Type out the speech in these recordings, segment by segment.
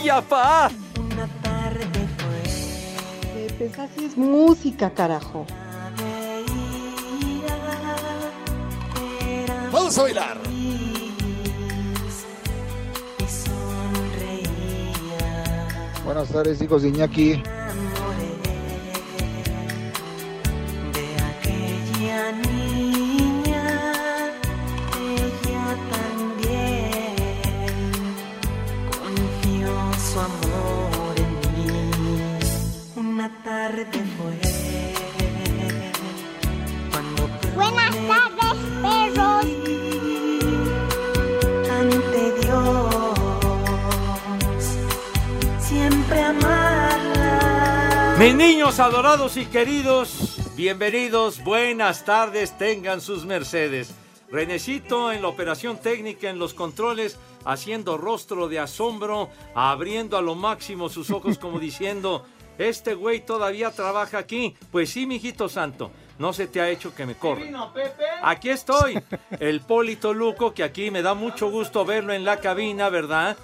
¡Ay, apá! Una tarde fue Pues así es música, carajo. Vamos a bailar. Buenas tardes, hijos de Iñaki. Mis niños adorados y queridos, bienvenidos, buenas tardes, tengan sus mercedes. Renecito en la operación técnica, en los controles, haciendo rostro de asombro, abriendo a lo máximo sus ojos como diciendo, este güey todavía trabaja aquí. Pues sí, mijito santo, no se te ha hecho que me corra. Aquí estoy, el Polito Luco, que aquí me da mucho gusto verlo en la cabina, ¿verdad?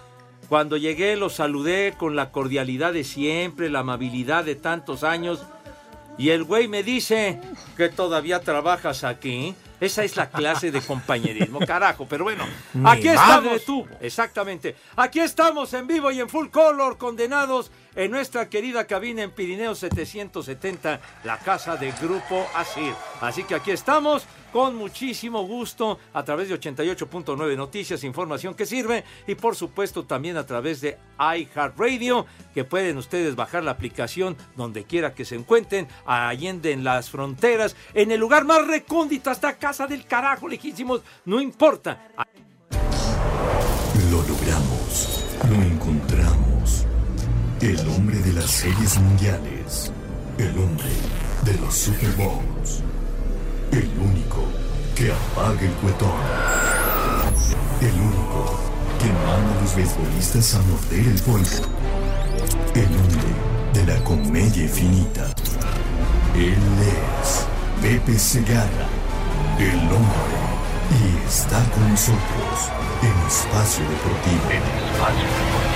Cuando llegué lo saludé con la cordialidad de siempre, la amabilidad de tantos años. Y el güey me dice que todavía trabajas aquí. Esa es la clase de compañerismo, carajo. Pero bueno, aquí estamos. tuvo. Exactamente. Aquí estamos en vivo y en full color, condenados en nuestra querida cabina en Pirineo 770, la casa de Grupo Asir. Así que aquí estamos con muchísimo gusto a través de 88.9 Noticias, información que sirve y por supuesto también a través de iHeartRadio, que pueden ustedes bajar la aplicación donde quiera que se encuentren, allende en las fronteras, en el lugar más recóndito, hasta casa del carajo, lejísimos, no importa. Lo logramos. El hombre de las series mundiales. El hombre de los Super Bowls. El único que apaga el cuetón. El único que manda a los beisbolistas a morder el polvo. El hombre de la comedia infinita. Él es Pepe Segarra. El hombre. Y está con nosotros en Espacio Deportivo. En Espacio Deportivo.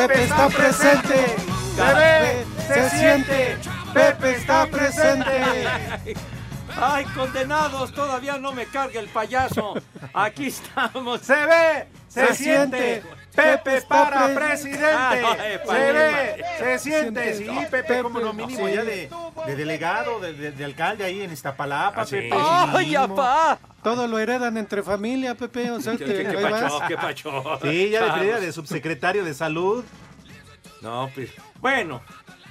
Pepe está presente. Bebé, se siente. Pepe está presente. Ay, condenados, todavía no me carga el payaso. Aquí estamos. Se ve, se siente. Pepe para presidente. Ay, Se vale, ve, se siente. Sí. Pepe, como lo mínimo Sí. ya de, de delegado, de, de- de alcalde ahí en Iztapalapa, Ah, sí. Pepe. ¡Ay, apá! Todo lo heredan entre familia, Pepe. O sea, ¿Qué, que qué, qué pacho, qué pacho? Sí, ya de subsecretario de salud. No, pues, bueno,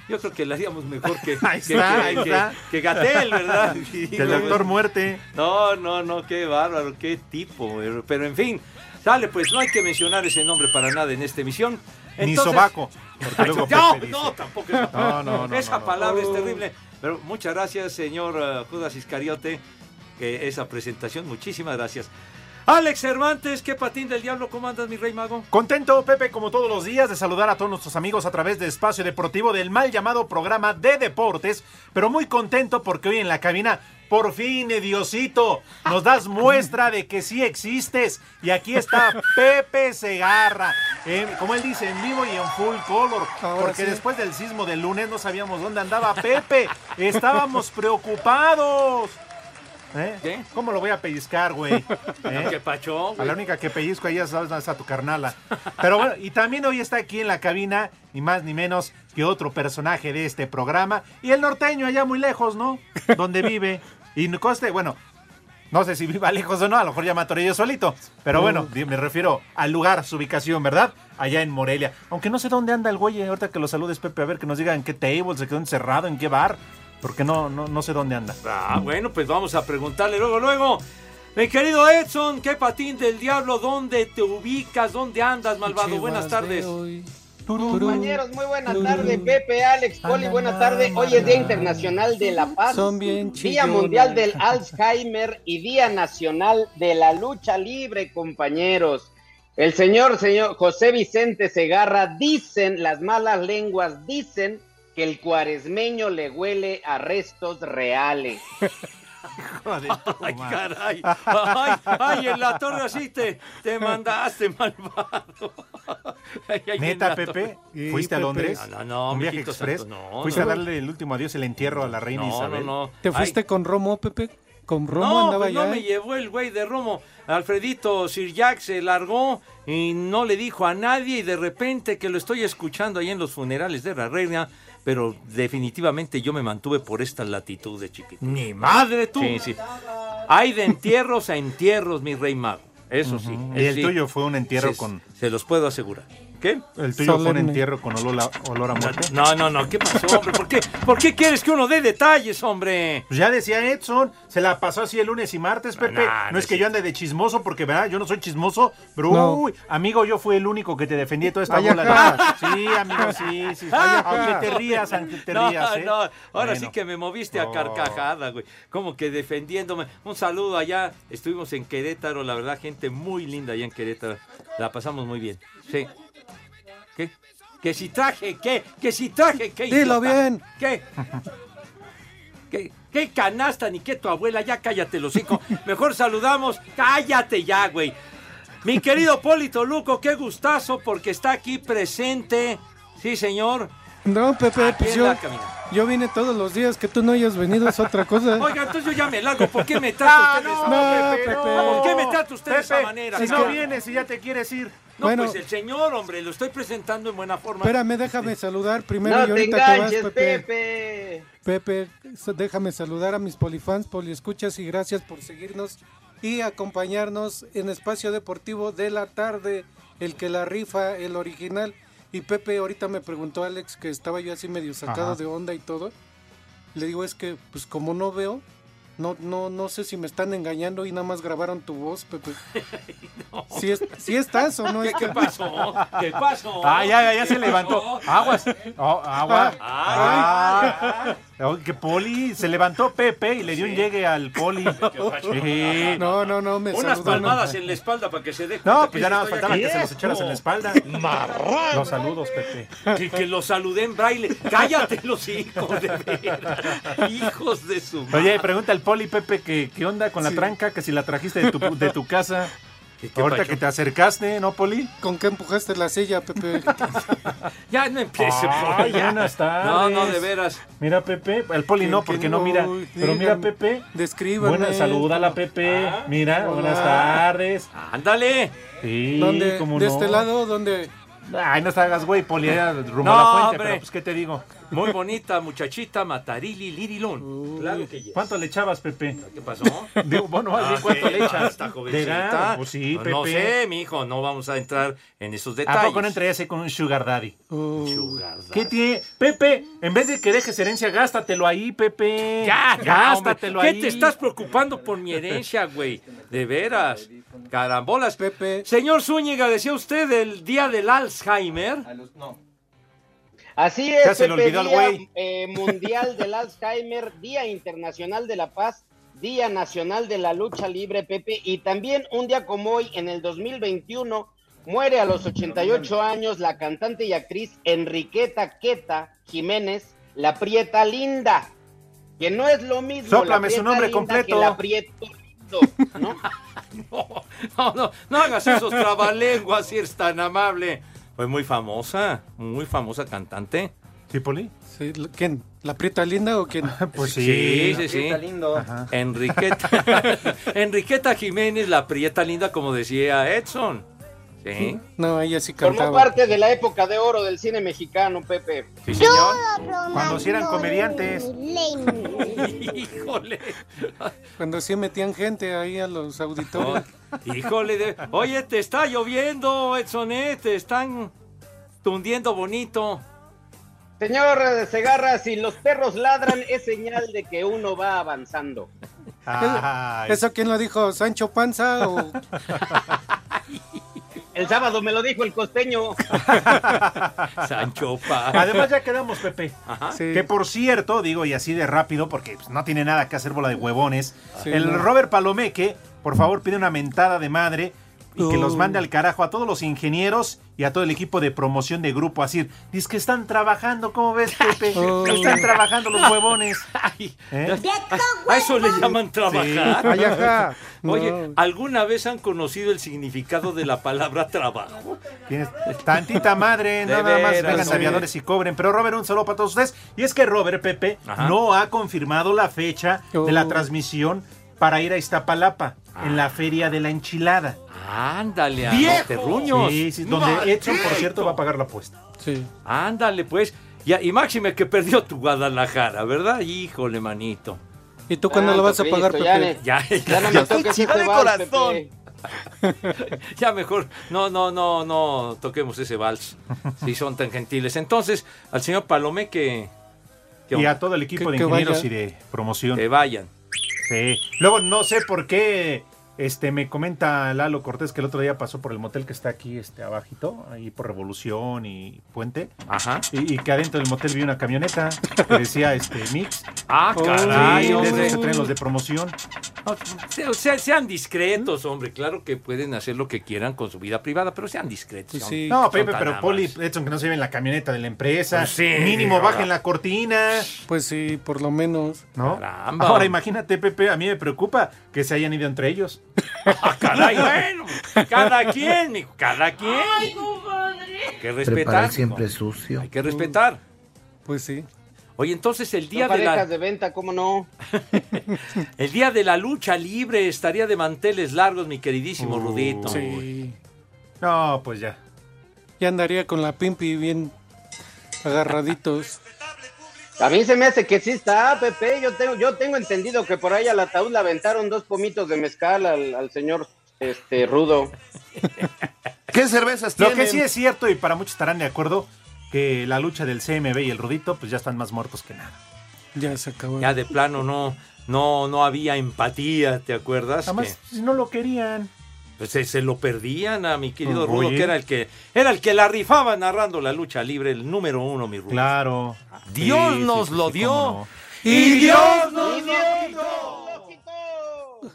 yo creo que le haríamos mejor que, Ahí que, está, que- ahí que- está. que Gatel, ¿verdad? Que el doctor muerte. No, no, no, qué bárbaro, qué tipo. pero- Pero en fin, dale, pues no hay que mencionar ese nombre para nada en esta emisión. Ni sobaco. Porque luego no, no, tampoco es No, no, no, Esa palabra es Oh. terrible. Pero muchas gracias, señor eh, Judas Iscariote, que esa presentación, muchísimas gracias. Alex Cervantes, qué patín del diablo, ¿cómo andas, mi rey mago? Contento, Pepe, como todos los días, de saludar a todos nuestros amigos a través de Espacio Deportivo del mal llamado programa de deportes, pero muy contento porque hoy en la cabina, por fin, Diosito, nos das muestra de que sí existes. Y aquí está Pepe Segarra, eh, como él dice, en vivo y en full color, Ahora porque sí. después del sismo del lunes no sabíamos dónde andaba Pepe, estábamos preocupados. ¿eh? ¿Qué? ¿Cómo lo voy a pellizcar, güey? ¿Eh? ¿Qué pacho, A la única que pellizco ahí es es a tu carnala. Pero bueno, y también hoy está aquí en la cabina, ni más ni menos que otro personaje de este programa. Y el norteño allá muy lejos, ¿no? Donde vive. Y no coste, bueno, no sé si viva lejos o no, a lo mejor ya me atoré yo solito. Pero bueno, me refiero al lugar, su ubicación, ¿verdad? Allá en Morelia. Aunque no sé dónde anda el güey, eh, ahorita que lo saludes, Pepe, a ver que nos diga en qué table, se quedó encerrado, en qué bar. Porque no, no, no sé dónde anda. Ah, bueno, pues vamos a preguntarle luego, luego. Mi querido Edson, ¿qué patín del diablo? ¿Dónde te ubicas? ¿Dónde andas, malvado? Buenas tardes. Compañeros, muy buenas tardes, Pepe, Alex, Poli, buenas tardes. Hoy es Día Internacional de la Paz, Son bien Día. Mundial del Alzheimer y Día Nacional de la Lucha Libre, compañeros. El señor, señor José Vicente Segarra, dicen, las malas lenguas dicen que el cuaresmeño le huele a restos reales. Ay, caray. Ay, ay, en la torre así te, te mandaste, malvado. Ay, ay, en Neta, Pepe. ¿fuiste a. Londres? No, no, no, ¿Un viaje express? santo, no, ¿Fuiste no. a darle el último adiós, el entierro a la reina No, Isabel? no, no. ¿Te fuiste con Romo, Pepe? ¿Con Romo no, andaba pues no allá? me llevó el güey de Romo. Alfredito Sir Jack se largó y no le dijo a nadie y de repente que lo estoy escuchando ahí en los funerales de la reina, pero definitivamente yo me mantuve por estas latitudes, chiquito. Ni madre tú. Sí, sí. Hay de entierros a entierros, mi rey mago. Eso sí. Y el sí. tuyo fue un entierro con... Se los puedo asegurar. ¿Qué? El tuyo fue un entierro con olor a, olor a muerte. No, no, no. ¿Qué pasó, hombre? ¿Por qué, ¿Por qué quieres que uno dé detalles, hombre? Pues ya decía Edson, se la pasó así el lunes y martes, Pepe. nah, no no es que yo ande de chismoso, porque verdad, yo no soy chismoso, pero No. uy, amigo, yo fui el único que te defendí de toda esta bola. de- Sí, amigo, sí, sí. Aunque ajá. te rías, aunque te rías, ¿eh? no, ahora Bueno. sí que me moviste a carcajada, güey. Como que defendiéndome. Un saludo allá. Estuvimos en Querétaro, la verdad, gente muy linda allá en Querétaro. La pasamos muy bien. Sí. ¿Qué? Que si traje, ¿qué? Que si traje, ¿qué? Dilo idiota? bien. ¿Qué? ¿Qué? ¿Qué canasta ni qué tu abuela? Ya cállate, los hocico. Mejor saludamos. Cállate ya, güey. Mi querido Polito Luco, qué gustazo porque está aquí presente. Sí, señor. No, Pepe, Aquí pues yo, yo vine todos los días. Que tú no hayas venido es otra cosa. Oiga, entonces yo ya me largo. ¿Por qué me trata usted de esa no, manera? Pepe. ¿Por qué me trata usted de esa manera? Si no vienes y ya te quieres ir. No, Bueno. pues el señor, hombre, lo estoy presentando en buena forma. Espérame, déjame saludar primero y No te ahorita te vas, Pepe. Pepe. Pepe, déjame saludar a mis polifans, poliescuchas y gracias por seguirnos y acompañarnos en Espacio Deportivo de la tarde, el que la rifa, el original. Y Pepe, ahorita me preguntó Alex que estaba yo así medio sacado Ajá. de onda y todo. Le digo, es que pues como no veo, no, no, no sé si me están engañando y nada más grabaron tu voz, Pepe. Si es, sí estás o no ¿Qué, es qué pasó? ¿Qué pasó? Ah, ya, ya, ya ¿Qué se levantó. pasó? Aguas. Oh, agua. Ay, Ah. Que Poli se levantó Pepe y le dio un llegue al Poli. Sí. No, no, no, me Unas no. palmadas en la espalda para que se dé No, pues ya nada más faltaba que se los echaras en la espalda. Los saludos, Pepe. Que, que lo saludé en braille. Cállate los hijos, de veras. Hijos de su madre. Oye, pregunta al Poli, Pepe, que qué onda con la tranca, que si la trajiste de tu, de tu casa. ¿Qué- qué Ahorita pacho? que te acercaste, ¿no, Poli? ¿Con qué empujaste la silla, Pepe? Ya no empiece, Ay, por ya. buenas tardes. No, no, de veras. Mira, Pepe, el Poli no, Que- que porque no mira. Pero mira, Pepe. Descríbanme. Buena, salúdala, Pepe. Ah, Mira, hola. buenas tardes. Ándale. Sí, ¿Dónde? cómo ¿De no. este lado? ¿Dónde? Ay, no te hagas, güey, Poli, allá rumbo No, a la fuente, hombre. pero pues, ¿qué te digo? Muy bonita muchachita, Matarili Lirilón. Claro que yes. ¿Cuánto le echabas, Pepe? ¿Qué pasó? Digo, bueno, Ah, ¿cuánto sí, le echas? Está ¿De jovencita. verdad? Pues sí, No, Pepe. No sé, mi hijo, no vamos a entrar en esos detalles. ¿A poco no entrarías ahí con un sugar daddy? Sugar daddy. ¿Qué tiene? Pepe, en vez de que dejes herencia, gástatelo ahí, Pepe. Ya, ya, hombre. gástatelo ¿Qué ahí. te estás preocupando por mi herencia, güey? De veras. Carambolas. Pepe. Señor Zúñiga, decía usted el día del Alzheimer. Así es, Ya se le Pepe, olvidó Día güey. eh, Mundial del Alzheimer, Día Internacional de la Paz, Día Nacional de la Lucha Libre, Pepe, y también un día como hoy, en el 2021, muere a los 88 años la cantante y actriz Enriqueta Queta Jiménez, la Prieta Linda, que no es lo mismo Sóplame la su Prieta nombre Linda completo. que la Prieto Lindo, ¿no? No, no, no, no hagas esos trabalenguas si eres tan amable. Fue muy famosa, muy famosa cantante. ¿Sí, Poli? Sí, ¿Quién? ¿La prieta linda o quién? Pues Sí, sí, sí. Está lindo. Ajá. Enriqueta. Enriqueta Jiménez, la prieta linda, como decía Edson. Sí, No, ella sí Formó cantaba. parte de la época de oro del cine mexicano, Pepe. sí, señor. Cuando sí eran comediantes. Híjole. Cuando sí metían gente ahí a los auditorios. Híjole. de- Oye, te está lloviendo, Edson, ¿eh? Te están tundiendo bonito. Señor Segarra, si los perros ladran es señal de que uno va avanzando. Ay. ¿Eso quién lo dijo? ¿Sancho Panza o...? El sábado me lo dijo el costeño. Sancho Pa. Además ya quedamos, Pepe. Ajá. Sí. Que por cierto, digo y así de rápido, porque pues, no tiene nada que hacer bola de huevones. Sí, el no. Robert Palomeque, por favor, pide una mentada de madre y que los mande al carajo a todos los ingenieros y a todo el equipo de promoción de grupo. Así, dice que están trabajando, ¿cómo ves, Pepe? Oh. Están trabajando los huevones. Ay, ¿Eh? A eso le llaman trabajar. Ay, ajá. Oye. ¿alguna vez han conocido el significado de la palabra trabajo? Tienes tantita madre, De nada más vengan sí. aviadores y cobren. Pero Robert, un saludo para todos ustedes. Y es que Robert Pepe Ajá. no ha confirmado la fecha de la Oh. transmisión para ir a Iztapalapa en la Feria de la Enchilada. Ándale, a los terruños. Sí, sí, donde Edson, por cierto, va a pagar la apuesta. Sí. Ándale, pues. Ya, y máxime que perdió tu Guadalajara, ¿verdad? Híjole, manito. ¿Y tú cuándo Ah, lo vas a pagar, ya Pepe? ne- Ya, Ya no ya, me toques ese de vals, corazón. Pepe. ya mejor, no, no, no, no toquemos ese vals, si son tan gentiles. Entonces, al señor Palomé que, que, Y a todo el equipo Que- de ingenieros y de promoción. que vayan. Sí. Luego, no sé por qué este me comenta Lalo Cortés que el otro día pasó por el motel que está aquí este abajito, ahí por Revolución y Puente. Ajá. Y, y que adentro del motel vi una camioneta que decía este Mix. Ah, caray, Sí, de hombre. esos que traen los de promoción. No, se- se- sean discretos, hombre. Claro que pueden hacer lo que quieran con su vida privada, pero sean discretos. Hombre. sí. No, Pepe, pero Poli. Edson, que no se ve en la camioneta de la empresa. Pues sí, Mínimo bajen la cortina, Pues sí, por lo menos. ¿no? Caramba. Ahora imagínate, Pepe, a mí me preocupa que se hayan ido entre ellos. Ah, caray, bueno. Cada quien, mijo, cada quien. Hay que respetar. siempre sucio. Hay que respetar. Pues sí. Oye, entonces el día de la de venta, ¿cómo no? el día de la lucha libre estaría de manteles largos, mi queridísimo Uh, Rudito. Sí. No, pues ya. Ya andaría con la pimpi bien agarraditos. A mí se me hace que sí está, Pepe. Yo tengo, yo tengo entendido que por ahí al ataúd le aventaron dos pomitos de mezcal al, al señor este Rudo. ¿Qué cervezas Lo que sí es cierto, y para muchos estarán de acuerdo, que la lucha del CMB y el Rudito, pues ya están más muertos que nada. Ya se acabó. Ya de plano no no no había empatía, ¿te acuerdas? Además, Que, si no lo querían. Pues, se, se lo perdían a mi querido. Rudo, que era el que era el que la rifaba narrando la lucha libre, el número uno, mi Rudo. Claro. Dios Sí, nos sí, lo sí, dio. Y Dios nos ¡Y lo quitó.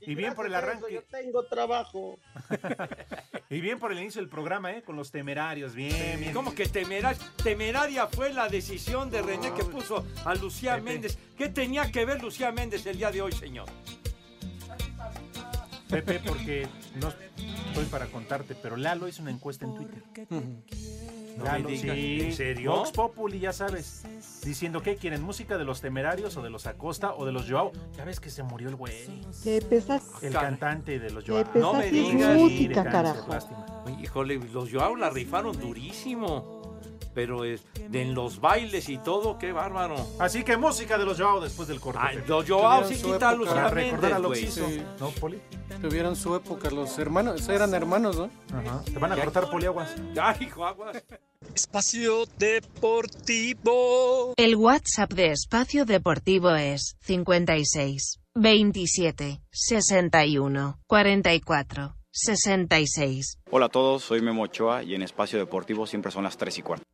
Y bien por el arranque. eso Yo tengo trabajo. Y bien por el inicio del programa, ¿eh? Con los temerarios. Bien, bien. ¿Cómo que temeraria? Temeraria fue la decisión de René que puso a Lucía Pepe. Méndez. ¿Qué tenía que ver Lucía Méndez el día de hoy, señor? Pepe, porque no estoy para contarte, pero Lalo hizo una encuesta en Twitter. No Lalo, me digas, sí. ¿en serio? Vox Populi, ya sabes. Diciendo que quieren música de los temerarios o de los Acosta o de los Joao. Ya ves que se murió el güey. Pepe, esa, El Caray. cantante de los Joao. No me digas. Sí, de música, cáncer, carajo. lástima. Oye, Híjole, los Joao la rifaron durísimo. Pero es, de en los bailes y todo, qué bárbaro. Así que música de los Joao después del corte. Ay, Pepe. los Joao sí su quita a época. Lucía Para recordar a Méndez, lo que güey. hizo. Sí. ¿No, Poli? Tuvieron su época los hermanos. Eran hermanos, ¿no? Ajá. Te van a cortar poliaguas. Ay, hijo, aguas. Espacio Deportivo. El WhatsApp de Espacio Deportivo es 56 27 61 44 66. Hola a todos, soy Memo Ochoa y en Espacio Deportivo siempre son las 3 y cuarto.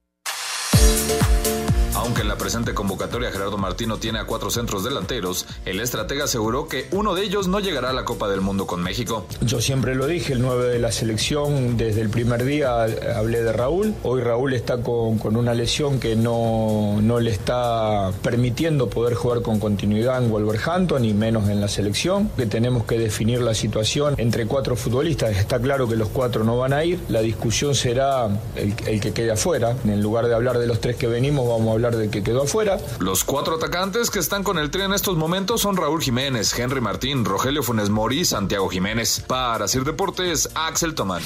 Aunque la presente convocatoria Gerardo Martino tiene a cuatro centros delanteros, el estratega aseguró que uno de ellos no llegará a la Copa del Mundo con México. Yo siempre lo dije, el 9 de la selección, desde el primer día hablé de Raúl. Hoy Raúl está con, con una lesión que no, no le está permitiendo poder jugar con continuidad en Wolverhampton y menos en la selección. Que tenemos que definir la situación entre cuatro futbolistas. Está claro que los cuatro no van a ir. La discusión será el, el que quede afuera. En lugar de hablar de los tres que venimos, vamos a hablar del que quedó afuera. Los cuatro atacantes que están con el tren en estos momentos son Raúl Jiménez, Henry Martín, Rogelio Funes Mori y Santiago Jiménez. Para Sir Deportes, Axel Tomán.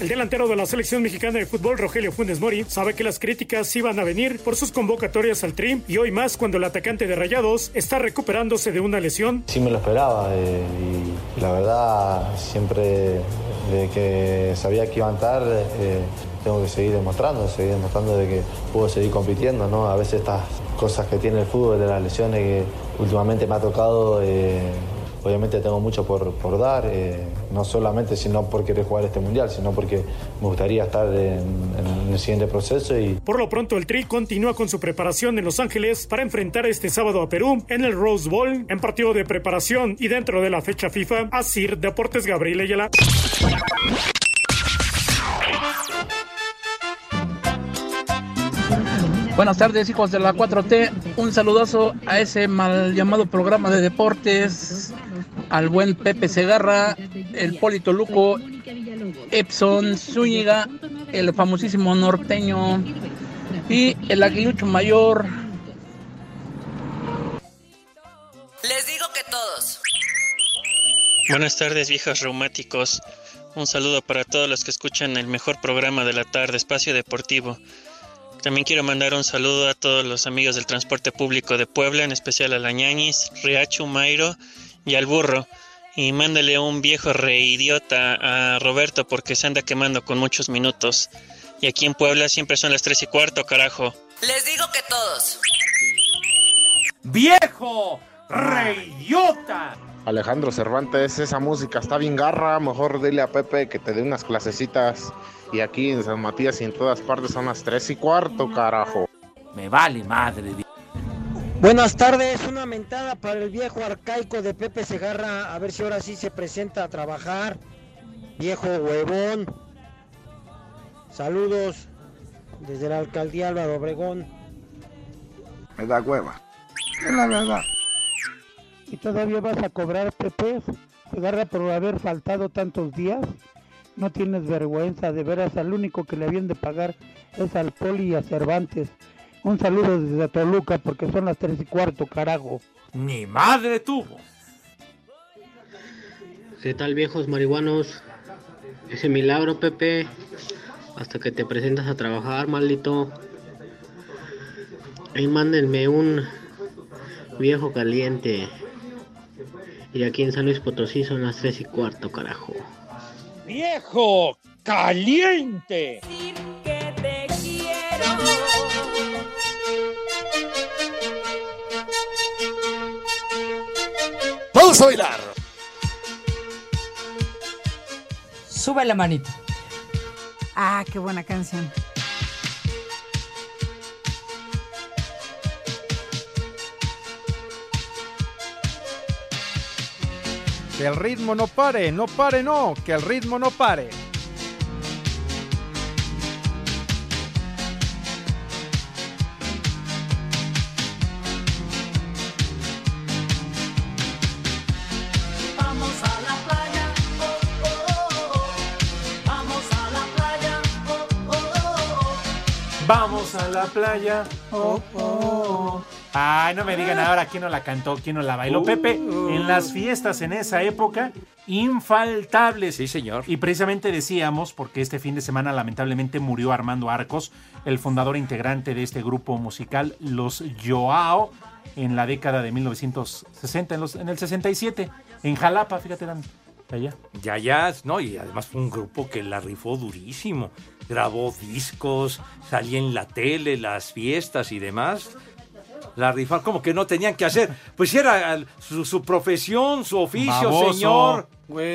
El delantero de la selección mexicana de fútbol, Rogelio Funes Mori, sabe que las críticas iban a venir por sus convocatorias al TRIM y hoy más cuando el atacante de Rayados está recuperándose de una lesión. Sí me lo esperaba eh, y la verdad siempre de que sabía que iba a estar eh, tengo que seguir demostrando, seguir demostrando de que puedo seguir compitiendo, ¿no? A veces estas cosas que tiene el fútbol, de las lesiones que últimamente me ha tocado, eh, obviamente tengo mucho por, dar, eh, no solamente sino por querer jugar este mundial, sino porque me gustaría estar en, en el siguiente proceso y Por lo pronto, el Tri continúa con su preparación en Los Ángeles para enfrentar este sábado a Perú en el Rose Bowl, en partido de preparación y dentro de la fecha FIFA. Asir Deportes Gabriel Ayala. Buenas tardes, hijos de la 4T. Un saludazo a ese mal llamado programa de deportes, al buen Pepe Segarra, el Polito Luco, Epson Zúñiga, el famosísimo norteño y el aguilucho mayor. Les digo que todos. Buenas tardes, viejos reumáticos. Un saludo para todos los que escuchan el mejor programa de la tarde, Espacio Deportivo. También quiero mandar un saludo a todos los amigos del transporte público de Puebla, en especial a la Ñañis, Riachu, Mairo y al burro. Y mándale un viejo reidiota a Roberto porque se anda quemando con muchos minutos. Y aquí en Puebla siempre son las tres y cuarto, carajo. Les digo que todos. ¡Viejo! ¡Reyota! Alejandro Cervantes, esa música está bien garra, mejor dile a Pepe que te dé unas clasecitas. Y aquí en San Matías y en todas partes son las tres y cuarto, carajo. Me vale madre. Buenas tardes, una mentada para el viejo arcaico de Pepe Segarra, a ver si ahora sí se presenta a trabajar. Viejo huevón. Saludos desde la alcaldía Álvaro Obregón. Me da hueva. Es la verdad. ¿Y todavía vas a cobrar, Pepe? Segarra por haber faltado tantos días. No tienes vergüenza, de veras, al único que le habían de pagar es al Poli y a Cervantes. Un saludo desde Toluca porque son las tres y cuarto, carajo. Ni madre tuvo. ¿Qué tal viejos marihuanos? Ese milagro, Pepe. Hasta que te presentas a trabajar, maldito. Ahí mándenme un viejo caliente. Y aquí en San Luis Potosí son las tres y cuarto, carajo. ¡Viejo caliente! que te quiero. Vamos a bailar. Sube la manita. Ah, qué buena canción. Que el ritmo no pare, no pare, no, que el ritmo no pare. Vamos a la playa, oh, oh, oh, Ay, no me digan ahora quién no la cantó, quién no la bailó. Uh. Pepe, en las fiestas en esa época, infaltables. Sí, señor. Y precisamente decíamos, porque este fin de semana lamentablemente murió Armando Arcos, el fundador integrante de este grupo musical, Los Joao, en la década de 1960, en, los- en el 67, en Jalapa, fíjate, de allá. Ya, ya, no, y además fue un grupo que la rifó durísimo. Grabó discos, salía en la tele, las fiestas y demás. La rifar como que no tenían que hacer. Pues era su, su profesión, su oficio, Baboso, señor.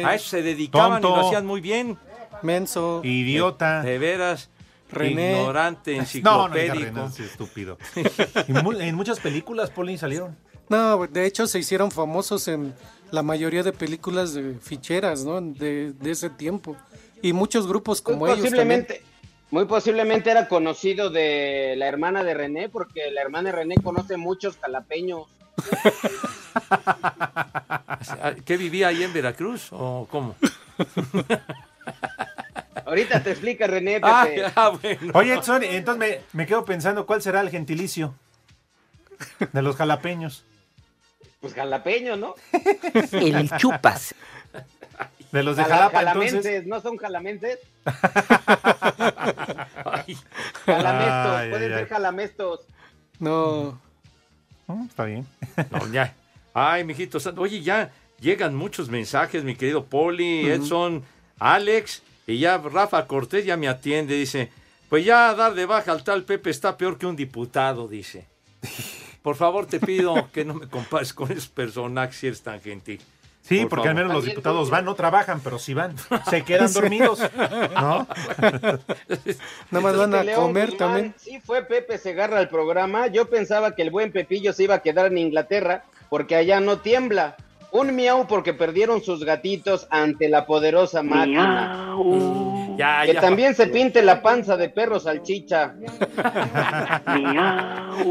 A eso se dedicaban y Tonto. lo hacían muy bien. Menso. Idiota. De veras. René. ignorante, No, no enciclopédico. René, sí, estúpido. Y mu- en muchas películas, Poli, salieron. No, de hecho se hicieron famosos en la mayoría de películas de ficheras, ¿no? De, de ese tiempo. Y muchos grupos como Muy ellos también. Muy posiblemente era conocido de la hermana de René, porque la hermana de René conoce muchos jalapeños. ¿Qué vivía ahí en Veracruz o cómo? Ahorita te explica René, Pepe. Ah, ah, bueno. Oye, Edson, entonces me, me quedo pensando cuál será el gentilicio de los jalapeños. Pues jalapeño, ¿no? El chupas. De los de Jala- Jalapa, jalamenses, entonces. ¿no son jalamenses? Ay, Jalamestos, pueden ay, ser ay. jalamestos. No. Mm, Está bien. No, ya. Ay, mijito, santo. oye, ya llegan muchos mensajes, mi querido Poli, Edson, Alex, y ya Rafa Cortés ya me atiende, dice, pues ya dar de baja al tal Pepe está peor que un diputado, dice. Por favor, te pido que no me compares con esos personajes si eres tan gentil. Sí, Por porque al menos los diputados van, no trabajan, pero sí van. Se quedan dormidos. ¿No? Nada más van a comer también. Sí fue Pepe Segarra al programa. Yo pensaba que el buen Pepillo se iba a quedar en Inglaterra porque allá no tiembla. Un miau porque perdieron sus gatitos ante la poderosa máquina. Ya, Que ya. también se pinte la panza de perro salchicha.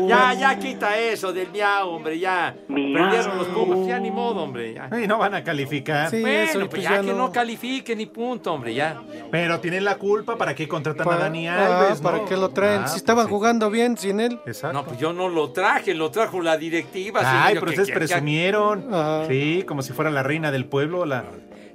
Ya, ya quita eso del miau, hombre, ya. Prendieron los cubos, ya ni modo, hombre, ya. Y no van a calificar. bueno, pues ya, que no. califique ni punto, hombre, ya. Pero tienen la culpa, ¿para qué contratan a Dani ah? ¿Para no? qué lo traen? Ah, si estaban pues sí. jugando bien sin él. Exacto. No, pues yo no lo traje, lo trajo la directiva. Ay, pero ustedes presumieron. Sí, como si fuera la reina del pueblo. La...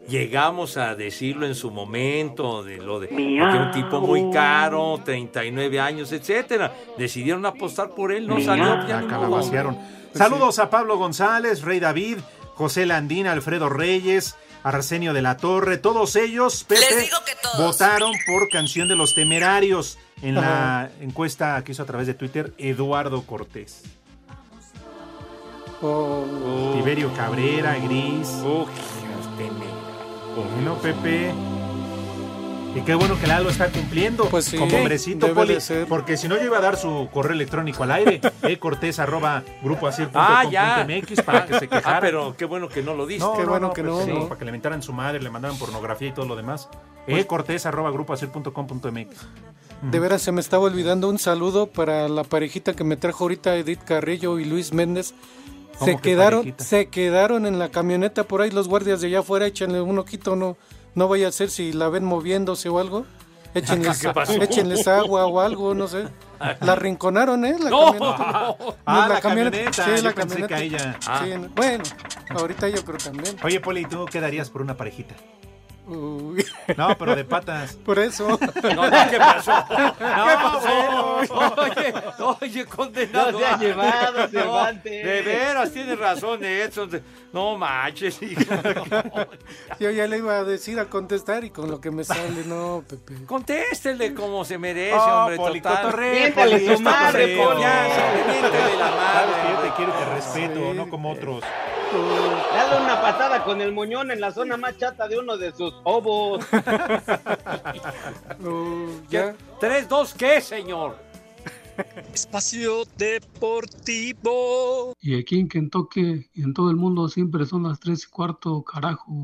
Llegamos a decirlo en su momento, de lo de, de que un tipo muy caro, 39 años, etcétera. Decidieron apostar por él, no salió, ya modo. calabacearon. Saludos a Pablo González, Rey David, José Landín, Alfredo Reyes, Arsenio de la Torre. Todos ellos, Pepe, Les digo que todos. votaron por Canción de los Temerarios en la encuesta que hizo a través de Twitter Eduardo Cortés. Oh. Tiberio Cabrera, Gris. Bueno, Pepe. Y qué bueno que Lalo está cumpliendo. Pues sí, como hombrecito, Poli. Porque si no, yo iba a dar su correo electrónico al aire. eh, cortés arroba grupo Ah, ya. MX para que se quejara. Ah, pero qué bueno que no lo diste. No, Qué no, bueno no, que pues no, sí, no. Para que le mentaran su madre, le mandaran pornografía y todo lo demás. Pues- eh, cortés arroba grupo asir punto com punto MX. De veras se me estaba olvidando un saludo para la parejita que me trajo ahorita Edith Carrillo y Luis Méndez. Se ¿Cómo que quedaron, parejita? se quedaron en la camioneta por ahí los guardias de allá afuera, échenle un ojito, no, no vaya a ser si la ven moviéndose o algo. Échenles, ¿Qué pasó? échenles agua o algo, no sé. La rinconaron, ¿eh? La No. camioneta. Ah, la camioneta, Sí, yo la que camioneta. ella. Sí, bueno, ahorita yo creo también. Oye, Poli, ¿tú qué darías por una parejita? Uy. No, pero de patas. Por eso. No, no, ¿qué pasó? ¿Qué pasó? Oye, oye, condenado. No se ha llevado, No, Cervantes. de veras, tienes razón, Edson. No manches, hijo. Yo ya le iba a decir a contestar y con lo que me sale, no, Pepe. Contéstele como se merece, Oh, hombre, Poli, total. esta madre, hombre, miéntele la Sabes que yo madre. te quiero y te respeto, no como otros. Dale una patada con el moñón en la zona más chata de uno de sus ovos. Uh, ya. ¿Tres, dos, qué, señor? Espacio Deportivo. Y aquí en Kentucky y en todo el mundo siempre son las 3 y cuarto, carajo.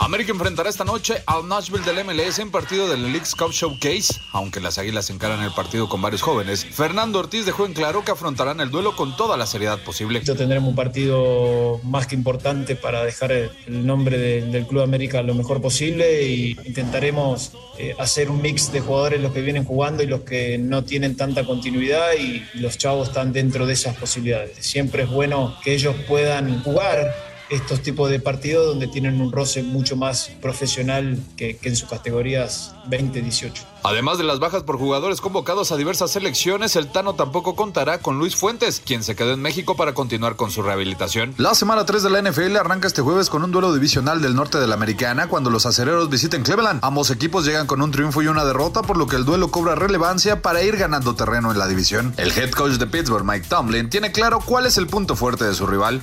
América enfrentará esta noche al Nashville del MLS en partido del League's Cup Showcase. Aunque las Águilas encaran el partido con varios jóvenes, Fernando Ortiz dejó en claro que afrontarán el duelo con toda la seriedad posible. Tendremos un partido más que importante para dejar el nombre de- del Club América lo mejor posible y intentaremos eh, hacer un mix de jugadores los que vienen jugando y los que no tienen tanta continuidad y los chavos están dentro de esas posibilidades. Siempre es bueno que ellos puedan jugar estos tipos de partidos donde tienen un roce mucho más profesional que, que en sus categorías 20-18. Además de las bajas por jugadores convocados a diversas selecciones, el Tano tampoco contará con Luis Fuentes, quien se quedó en México para continuar con su rehabilitación. La semana 3 de la NFL arranca este jueves con un duelo divisional del norte de la Americana cuando los acereros visiten Cleveland. Ambos equipos llegan con un triunfo y una derrota, por lo que el duelo cobra relevancia para ir ganando terreno en la división. El head coach de Pittsburgh, Mike Tomlin, tiene claro cuál es el punto fuerte de su rival.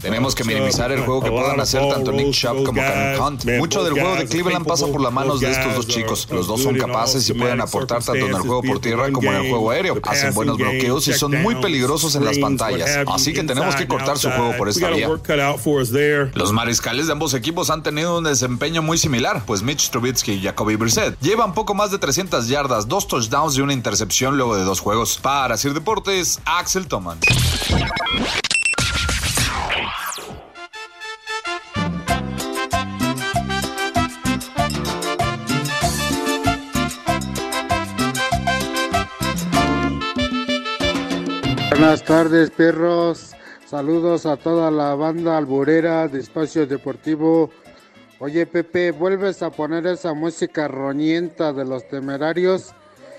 Tenemos que minimizar el juego que puedan hacer tanto Nick Chubb como Karen Hunt. Mucho del juego de Cleveland pasa por las manos de estos dos chicos. Los dos son capaces y pueden aportar tanto en el juego por tierra como en el juego aéreo. Hacen buenos bloqueos y son muy peligrosos en las pantallas. Así que tenemos que cortar su juego por esta vía. Los mariscales de ambos equipos han tenido un desempeño muy similar, pues Mitch Trubisky y Jacoby Brissett llevan poco más de 300 yardas, dos touchdowns y una intercepción luego de dos juegos. Para Sir Deportes, Axel Toman. Buenas tardes, perros. Saludos a toda la banda alburera de Espacio Deportivo. Oye, Pepe, ¿vuelves a poner esa música roñenta de los temerarios?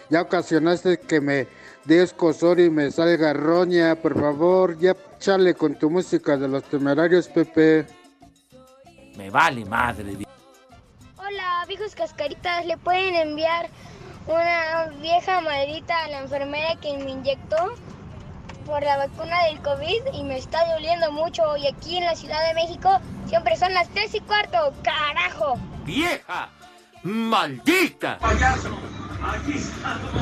Ya ocasionaste que me dé escozor y me salga roña. Por favor, ya chale con tu música de los temerarios, Pepe. Me vale madre. Hola, viejos cascaritas, ¿le pueden enviar una vieja maldita a la enfermera que me inyectó por la vacuna del COVID y me está doliendo mucho? Y aquí en la Ciudad de México siempre son las 3 y cuarto, carajo. ¡Vieja! ¡Maldita!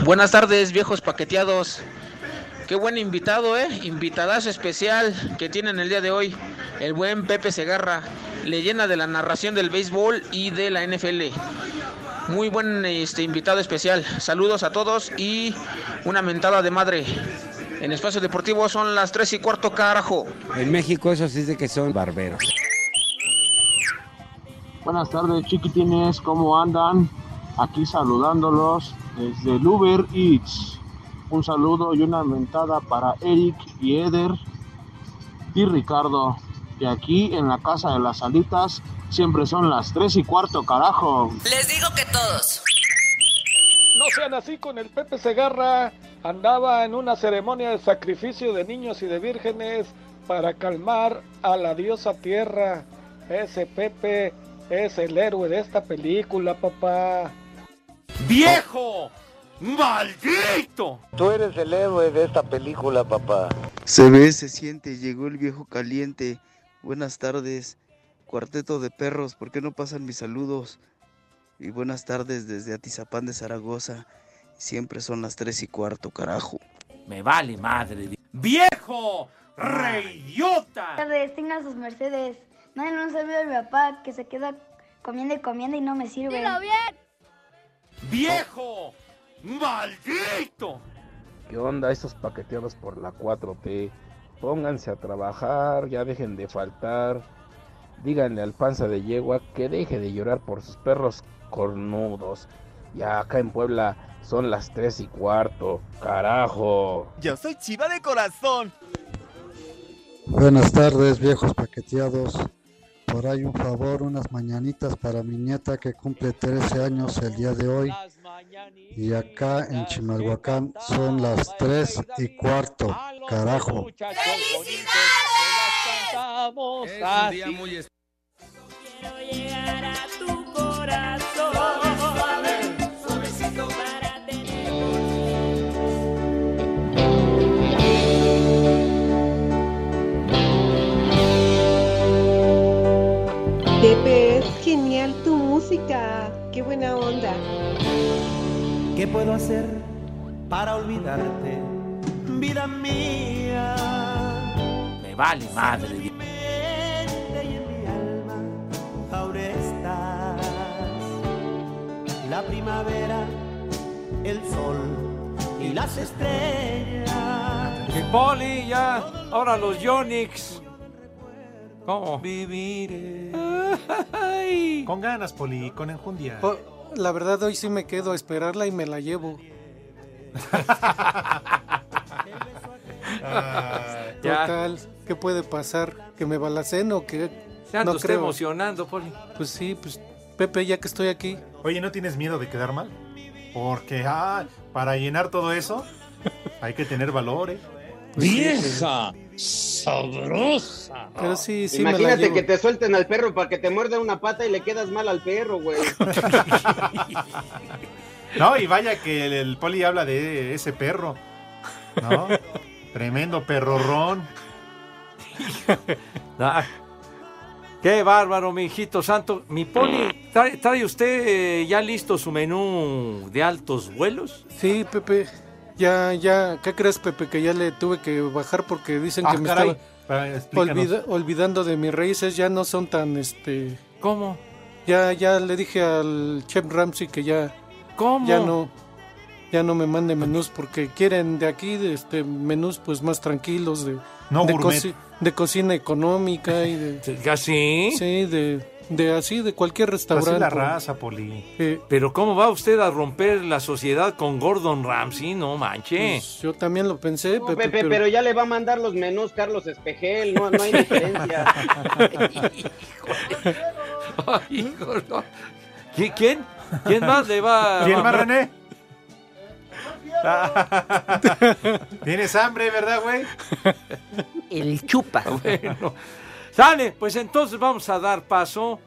Buenas tardes, viejos paqueteados. Qué buen invitado, ¿eh? Invitadazo especial que tienen el día de hoy. El buen Pepe Segarra, leyenda de la narración del béisbol y de la NFL. Muy buen este, invitado especial. Saludos a todos y una mentada de madre. En Espacio Deportivo son las 3 y cuarto, carajo. En México eso sí es de que son barberos. Buenas tardes, chiquitines, ¿cómo andan? Aquí saludándolos desde el Uber Eats. Un saludo y una mentada para Eric y Eder y Ricardo. Y aquí en la casa de las salitas siempre son las 3 y cuarto, carajo. Les digo que todos. No sean así con el Pepe Segarra. Andaba en una ceremonia de sacrificio de niños y de vírgenes para calmar a la diosa tierra. Ese Pepe es el héroe de esta película, papá. ¡Viejo! ¡Maldito! Tú eres el héroe de esta película, papá. Se ve, se siente, llegó el viejo caliente. Buenas tardes, cuarteto de perros, ¿por qué no pasan mis saludos? Y buenas tardes desde Atizapán de Zaragoza. Siempre son las tres y cuarto, carajo. Me vale madre. ¡Viejo! ¡Reidiota! tardes, tengan sus mercedes. No un saludo a mi papá que se queda comiendo y comiendo y no me sirve. ¡Dilo bien! ¡Viejo! ¡Maldito! ¿Qué onda estos paqueteados por la 4T? Pónganse a trabajar, ya dejen de faltar. Díganle al panza de yegua que deje de llorar por sus perros cornudos. Ya acá en Puebla son las 3 y cuarto. Carajo. Yo soy chiva de corazón. Buenas tardes, viejos paqueteados. Por ahí un favor, unas mañanitas para mi nieta que cumple 13 años el día de hoy. Y acá en Chimalhuacán son las 3 y cuarto. Carajo. Cantamos Es un día muy especial. llegar a tu corazón. Qué buena onda. ¿Qué puedo hacer para olvidarte, vida mía? Me vale madre. mente y en mi alma ahora estás. La primavera, el sol y las estrellas. Y Poli, ya. Ahora los Yonix. ¿Cómo? Viviré. Con ganas, Poli, con enjundia. Oh, la verdad hoy sí me quedo a esperarla y me la llevo. Total, ¿qué puede pasar? ¿Que me balacen o que Ya no creo? emocionando, Poli. Pues sí, pues Pepe, ya que estoy aquí. Oye, ¿no tienes miedo de quedar mal? Porque, ah, para llenar todo eso, hay que tener valores. ¡Vieja! ¡Sabrosa! Pero sí, sí me la Imagínate que te suelten al perro para que te muerda una pata y le quedas mal al perro, güey. No, y vaya que el, el poli habla de ese perro. ¿No? Tremendo perrorrón. Ah, qué bárbaro, mi hijito santo. Mi poli, ¿trae, trae usted eh, ya listo su menú de altos vuelos? Sí, Pepe. Ya, ya, ¿qué crees, Pepe? Que ya le tuve que bajar porque dicen Ah, que me caray. estaba olvida- olvidando de mis raíces. Ya no son tan, este... ¿Cómo? Ya, ya le dije al chef Ramsey que ya... ¿Cómo? Ya no, ya no me mande menús porque quieren de aquí, de este, menús pues más tranquilos, de, No de, de cocina económica y de... ¿Así? Sí, de, de así, de cualquier Así restaurante. la raza, Poli. Eh, Pero ¿cómo va usted a romper la sociedad con Gordon Ramsay? No manche. pues, yo también lo pensé, No, Pepe, Pepe, pero- pero ya le va a mandar los menús Carlos Espejel, no, no hay diferencia. Ay, hijo, no. ¿Qui- ¿Quién? ¿Quién más le va? ¿Quién más, René? Tienes hambre, ¿verdad, güey? El chupa. Bueno, sale, pues entonces vamos a dar paso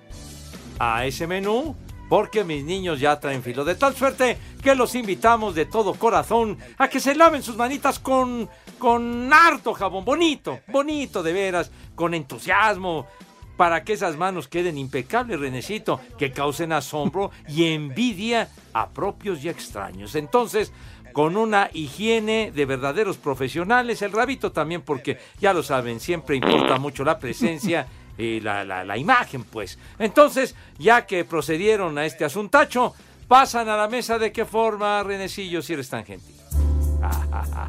a ese menú porque mis niños ya traen filo. De tal suerte que los invitamos de todo corazón a que se laven sus manitas con, con harto jabón, bonito, bonito de veras, con entusiasmo, para que esas manos queden impecables, Renecito, que causen asombro y envidia a propios y extraños. Entonces, con una higiene de verdaderos profesionales, el rabito también, porque ya lo saben, siempre importa mucho la presencia y la, la- imagen, pues. Entonces, ya que procedieron a este asuntacho, pasan a la mesa de qué forma, Renecillo, si eres tan gentil.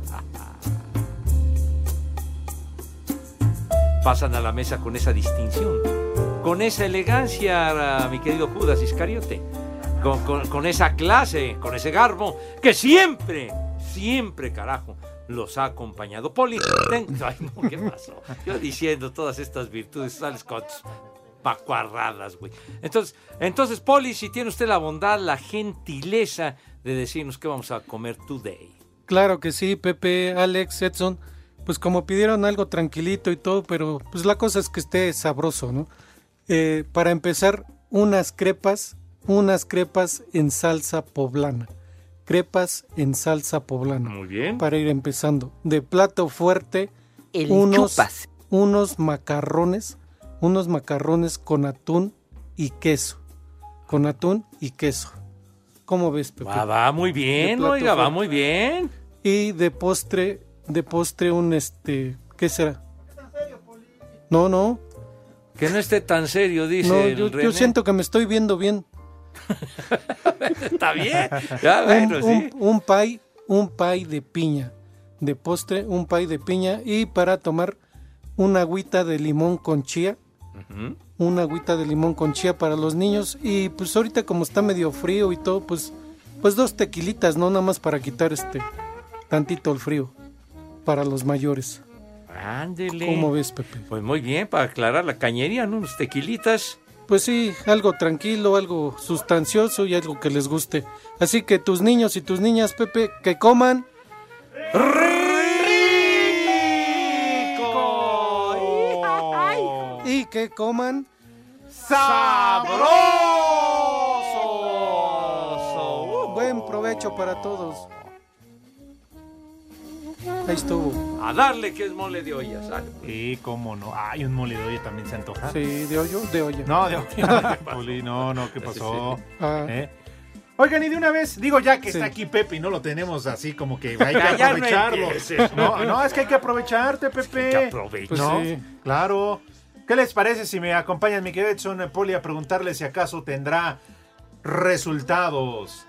Pasan a la mesa con esa distinción, con esa elegancia, mi querido Judas Iscariote, con, con- esa clase, con ese garbo, que siempre, siempre, carajo, los ha acompañado. Poli, ten- Ay, no, ¿qué pasó? Yo diciendo todas estas virtudes, sales con pacuarradas, güey. Entonces, entonces, Poli, si tiene usted la bondad, la gentileza de decirnos qué vamos a comer today. Claro que sí, Pepe, Alex, Edson. Pues como pidieron algo tranquilito y todo, pero pues la cosa es que esté sabroso, ¿no? Eh, para empezar, unas crepas, unas crepas en salsa poblana. Crepas en salsa poblana. Muy bien. Para ir empezando. De plato fuerte, El unos, chupas. unos macarrones, unos macarrones con atún y queso. Con atún y queso. ¿Cómo ves, Pepe? Va, va muy bien, oiga, va muy bien. Y de postre, de postre un este, ¿qué será? No, no. Que no esté tan serio, dice No, el yo, yo siento que me estoy viendo bien. Está bien. Ya, bueno, un, sí. un, un pie, un pie de piña. De postre, un pie de piña. Y para tomar una agüita de limón con chía. Una agüita de limón con chía para los niños. Y pues ahorita como está medio frío y todo, pues, pues dos tequilitas, ¿no? Nada más para quitar este tantito el frío. Para los mayores. Ándele. ¿Cómo ves, Pepe? Pues muy bien, para aclarar la cañería, ¿no? Unos tequilitas. Pues sí, algo tranquilo, algo sustancioso y algo que les guste. Así que tus niños y tus niñas, Pepe, que coman. Y que coman. ¡Sabroso! Buen provecho para todos. Ahí estuvo. A darle que es mole de olla, sale. Sí, cómo no. Ay, un mole de olla también se antoja. Sí, de hoyo, de olla. No, de olla. Poli, no, no, ¿qué pasó? Ah. ¿Eh? Oigan, y de una vez, digo ya que Sí. está aquí Pepe y no lo tenemos así como que hay que aprovecharlo. No, no, es que hay que aprovecharte, Pepe. que aprovechar. Pues. Claro. ¿Qué les parece si me acompañan, mi querido Edson Poli, a preguntarle si acaso tendrá resultados?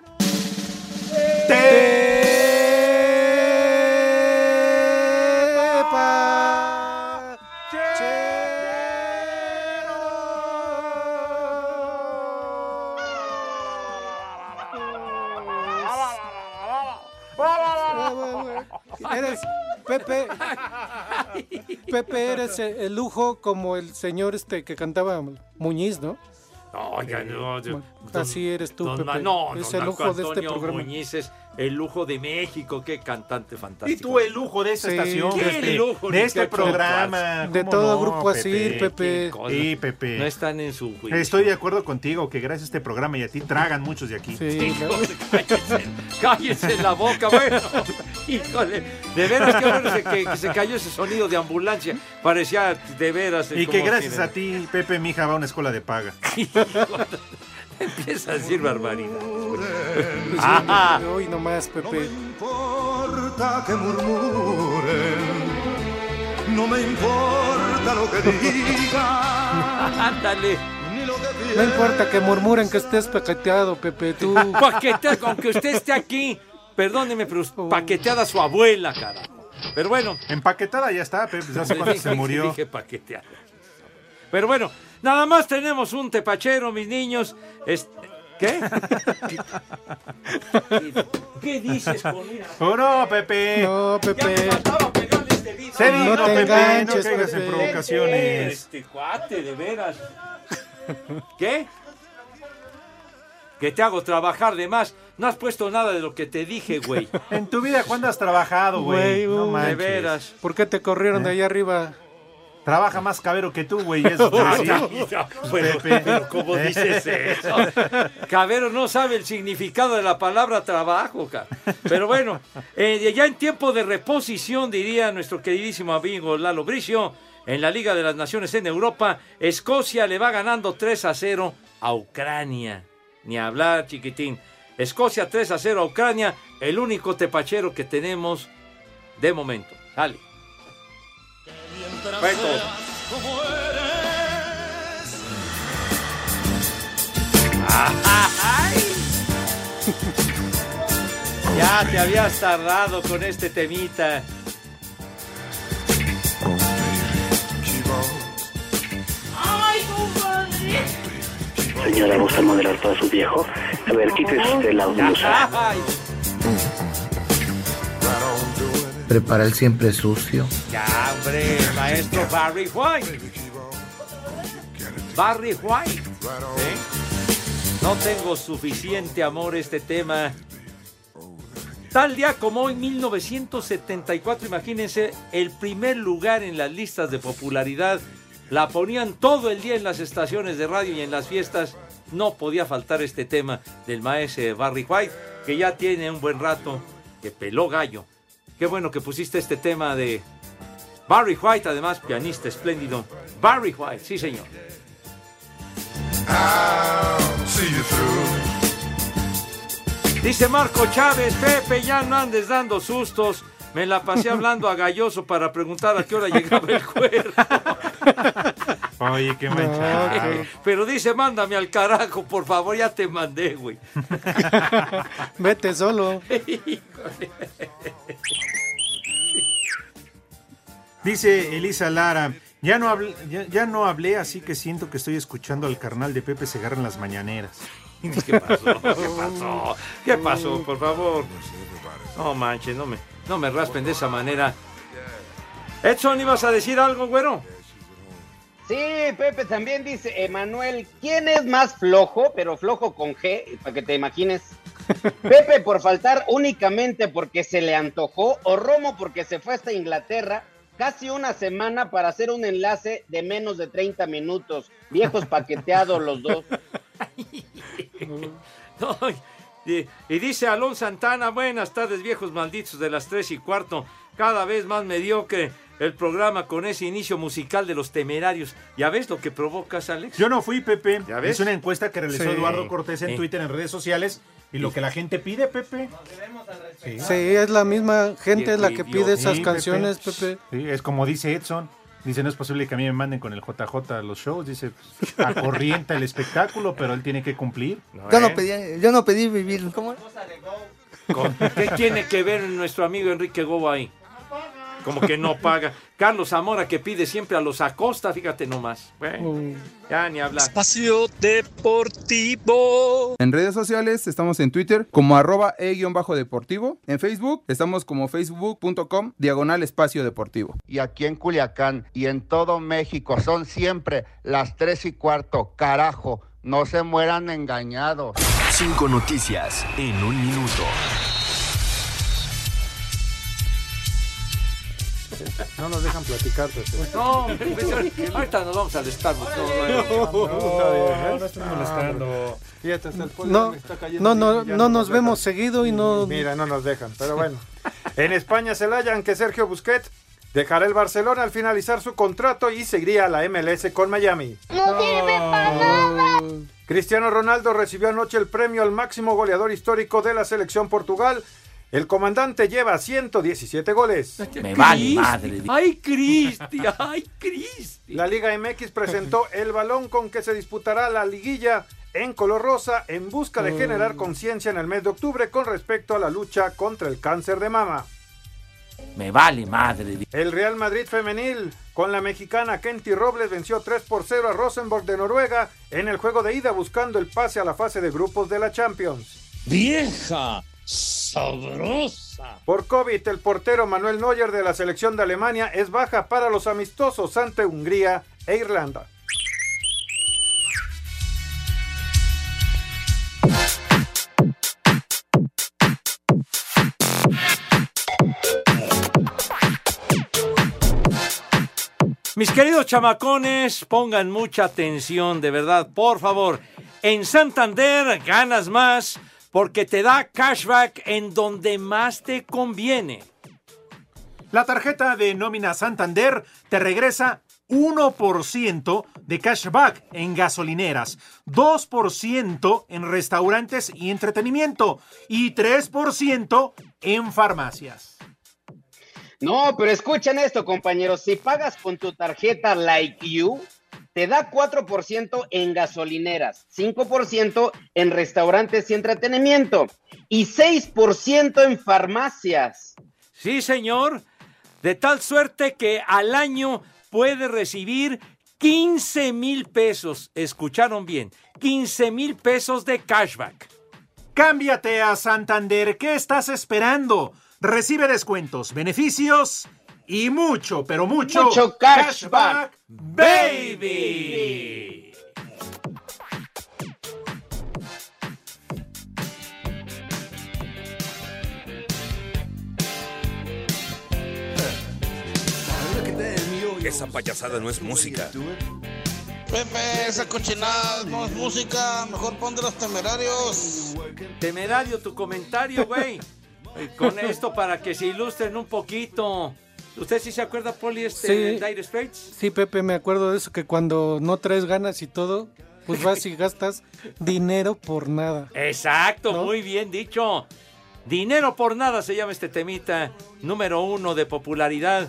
Pepe eres el lujo como el señor este que cantaba Muñiz, ¿no? No, yo- Así eres tú, Pepe. Ma- no, Es el lujo de este programa. Muñiz es el lujo de México, qué cantante Y fantástico. tú el lujo de esta Sí. estación, Qué de este, lujo, de este qué programa. De ¿Cómo todo no, grupo así, Pepe. Qué. Sí, Pepe. No están en su juicio. Estoy de acuerdo contigo que gracias a este programa y a ti tragan muchos de aquí. Sí, Hijos, cállese, cállese la boca, bueno. Híjole, de veras que bueno se- que, que se cayó ese sonido de ambulancia. Parecía de veras. Y que gracias a ti, Pepe, mi hija va a una escuela de paga. Empieza a decir barbaridad. Ajá. Hoy nomás, Pepe. importa que murmuren, no me importa lo que digan. Ándale. No importa que murmuren que estés paqueteado, Pepe, tú. Paquetea, aunque usted esté aquí, perdóneme, pero paqueteada su abuela, carajo. Pero bueno. Empaquetada ya está, Pepe. ¿Hace cuánto se murió? dije paqueteada. Pero bueno, nada más tenemos un tepachero, mis niños. ¿Qué? ¿Qué dices con Oh, no, Pepe. No, Pepe. Se No vino, te Pepe. enganches, no caigas en Pepe. provocaciones. Este cuate, de veras. ¿Qué? Que te hago trabajar de más. No has puesto nada de lo que te dije, güey. En tu vida, ¿cuándo has trabajado, güey? No uh, manches. De veras. ¿Por qué te corrieron de allá arriba? Trabaja más cabero que tú, güey. Eso. Bueno, pero ¿cómo dices eso? Cabero no sabe el significado de la palabra trabajo, ca. Pero bueno, eh, ya en tiempo de reposición, diría nuestro queridísimo amigo Lalo Bricio, en la Liga de las Naciones en Europa, Escocia le va ganando 3 a 0 a Ucrania. Ni hablar, chiquitín. Escocia 3 a 0 a Ucrania, el único tepachero que tenemos de momento. Dale. ¡Ay! Ya te habías tardado con este temita. Señora, ¿gusta modelar para su viejo? A ver, quítese la blusa. Prepara el siempre sucio. Ya, hombre, maestro Barry White. Barry White. ¿sí? No tengo suficiente amor este tema. Tal día como hoy, 1974, imagínense, el primer lugar en las listas de popularidad. La ponían todo el día en las estaciones de radio y en las fiestas. No podía faltar este tema del maestro Barry White, que ya tiene un buen rato, que peló gallo. Qué bueno que pusiste este tema de Barry White, además pianista espléndido. Barry White, sí señor. Dice Marco Chávez, Pepe, ya no andes dando sustos. Me la pasé hablando a Galloso para preguntar a qué hora llegaba el cuerpo. Oye, qué manchado. Pero dice, mándame al carajo, por favor, ya te mandé, güey. Vete solo. Dice Elisa Lara, ya no, hablé, ya, ya no hablé, así que siento que estoy escuchando al carnal de Pepe Segarra en las mañaneras. ¿Qué pasó? ¿Qué pasó? ¿Qué pasó? Por favor. No manches, no me, no me raspen de esa manera. Edson, ¿ibas a decir algo, güero? Sí, Pepe también dice, Emanuel, ¿quién es más flojo, pero flojo con G, para que te imagines? Pepe por faltar únicamente porque se le antojó o Romo porque se fue hasta Inglaterra casi una semana para hacer un enlace de menos de 30 minutos. Viejos paqueteados los dos. No, y, y dice Alon Santana, buenas tardes viejos malditos de las tres y cuarto, cada vez más mediocre el programa con ese inicio musical de los temerarios. ¿Ya ves lo que provocas, Alex? Yo no fui, Pepe. ¿Ya ves? Es una encuesta que realizó Sí. Eduardo Cortés en Sí. Twitter, en redes sociales, y lo que la gente pide, Pepe. Sí. Sí, es la misma gente la que pide esas Sí, canciones, Pepe. Sí, es como dice Edson. Dice, no es posible que a mí me manden con el JJ a los shows. Dice, pues, a corriente el espectáculo, pero él tiene que cumplir. Yo no pedí, yo no pedí vivir. ¿Cómo? ¿Qué tiene que ver nuestro amigo Enrique Gobo ahí? Como que no paga. Carlos Zamora que pide siempre a los Acosta, fíjate nomás. Bueno, ya ni hablar. Espacio Deportivo. En redes sociales estamos en Twitter como arroba e-deportivo. En Facebook estamos como facebook.com diagonal espacio deportivo. Y aquí en Culiacán y en todo México son siempre las tres y cuarto. Carajo, no se mueran engañados. Cinco noticias en un minuto. No nos dejan platicar, Pepe. No, pues, ahorita nos vamos al Starbucks. No, no, no, molestando. No, no, no, no nos vemos seguido y no... Mira, no nos dejan, pero bueno. En España se hallan que Sergio Busquets dejará el Barcelona al finalizar su contrato y seguiría a la MLS con Miami. No sirve para nada. Cristiano Ronaldo recibió anoche el premio al máximo goleador histórico de la selección Portugal. El comandante lleva 117 goles. Me vale madre. Ay, Cristi, ay, Cristi. La Liga MX presentó el balón con que se disputará la liguilla en color rosa en busca de generar conciencia en el mes de octubre con respecto a la lucha contra el cáncer de mama. Me vale madre. El Real Madrid femenil con la mexicana Kenty Robles venció 3 por 0 a Rosenborg de Noruega en el juego de ida buscando el pase a la fase de grupos de la Champions. Vieja sabrosa. Por COVID, el portero Manuel Neuer de la selección de Alemania es baja para los amistosos ante Hungría e Irlanda. Mis queridos chamacones, pongan mucha atención, de verdad, por favor. En Santander ganas más porque te da cashback en donde más te conviene. La tarjeta de nómina Santander te regresa 1% de cashback en gasolineras, 2% en restaurantes y entretenimiento y 3% en farmacias. No, pero escuchen esto, compañeros. Si pagas con tu tarjeta Like You, te da 4% en gasolineras, 5% en restaurantes y entretenimiento y 6% en farmacias. Sí, señor. De tal suerte que al año puede recibir 15 mil pesos. Escucharon bien, 15 mil pesos de cashback. Cámbiate a Santander. ¿Qué estás esperando? Recibe descuentos, beneficios y mucho, pero mucho, Mucho cashback. Baby. Esa payasada no es música. Pepe, esa cochinada no es música. Mejor pon de los temerarios. Temerario tu comentario, güey. Con esto para que se ilustren un poquito. ¿Usted sí se acuerda, Poli, este Sí. de Dire Straits? Sí, Pepe, me acuerdo de eso, que cuando no traes ganas y todo, pues vas y gastas dinero por nada. Exacto, muy bien dicho. Dinero por nada se llama este temita, número uno de popularidad.